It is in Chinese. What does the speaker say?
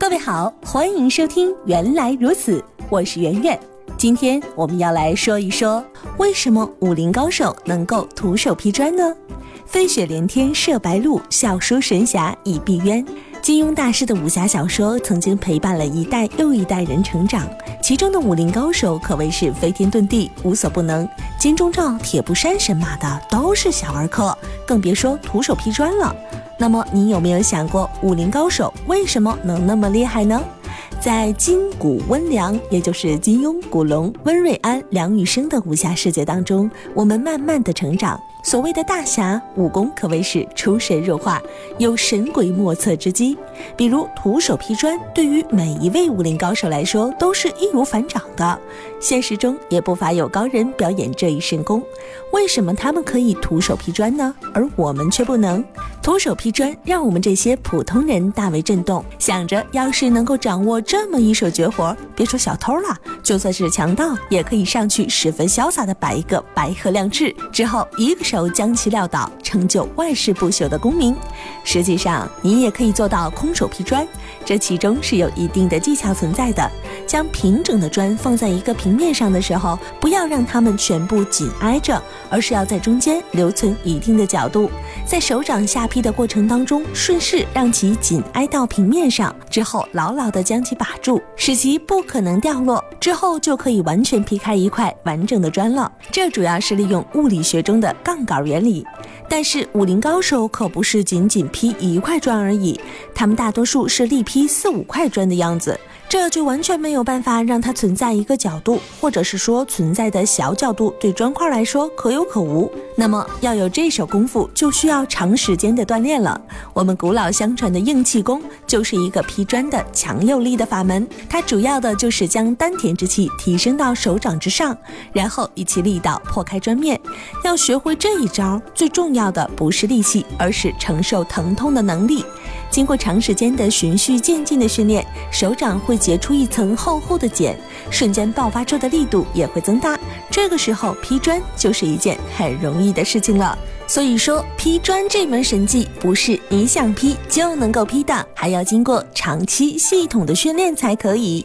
各位好，欢迎收听《原来如此》，我是圆圆。今天我们要来说一说，为什么武林高手能够徒手劈砖呢？飞雪连天射白鹿，笑书神侠倚碧鸳。金庸大师的武侠小说曾经陪伴了一代又一代人成长，其中的武林高手可谓是飞天遁地，无所不能。金钟罩、铁布衫、神马的都是小儿科，更别说徒手劈砖了。那么，你有没有想过，武林高手为什么能那么厉害呢？在金谷温良，也就是金庸、古龙、温瑞安、梁羽生的武侠世界当中，我们慢慢的成长。所谓的大侠武功可谓是出神入化，有神鬼莫测之机。比如徒手劈砖，对于每一位武林高手来说都是易如反掌的。现实中也不乏有高人表演这一神功。为什么他们可以徒手劈砖呢？而我们却不能？徒手劈砖让我们这些普通人大为震动，想着要是能够掌握这么一手绝活，别说小偷了，就算是强盗也可以上去十分潇洒的摆一个白鹤亮翅，之后一个。手将其撂倒，成就万世不朽的功名。实际上，你也可以做到空手劈砖，这其中是有一定的技巧存在的。将平整的砖放在一个平面上的时候，不要让它们全部紧挨着，而是要在中间留存一定的角度，在手掌下劈的过程当中，顺势让其紧挨到平面上，之后牢牢地将其把住，使其不可能掉落，之后就可以完全劈开一块完整的砖了。这主要是利用物理学中的杠。杆原理，但是武林高手可不是仅仅劈一块砖而已，他们大多数是力劈四五块砖的样子。这就完全没有办法让它存在一个角度，或者是说存在的小角度对砖块来说可有可无。那么要有这手功夫，就需要长时间的锻炼了。我们古老相传的硬气功就是一个劈砖的强有力的法门，它主要的就是将丹田之气提升到手掌之上，然后以其力道破开砖面。要学会这一招，最重要的不是力气，而是承受疼痛的能力。经过长时间的循序渐进的训练，手掌会结出一层厚厚的茧，瞬间爆发出的力度也会增大。这个时候劈砖就是一件很容易的事情了。所以说，劈砖这门神技不是你想劈就能够劈的，还要经过长期系统的训练才可以。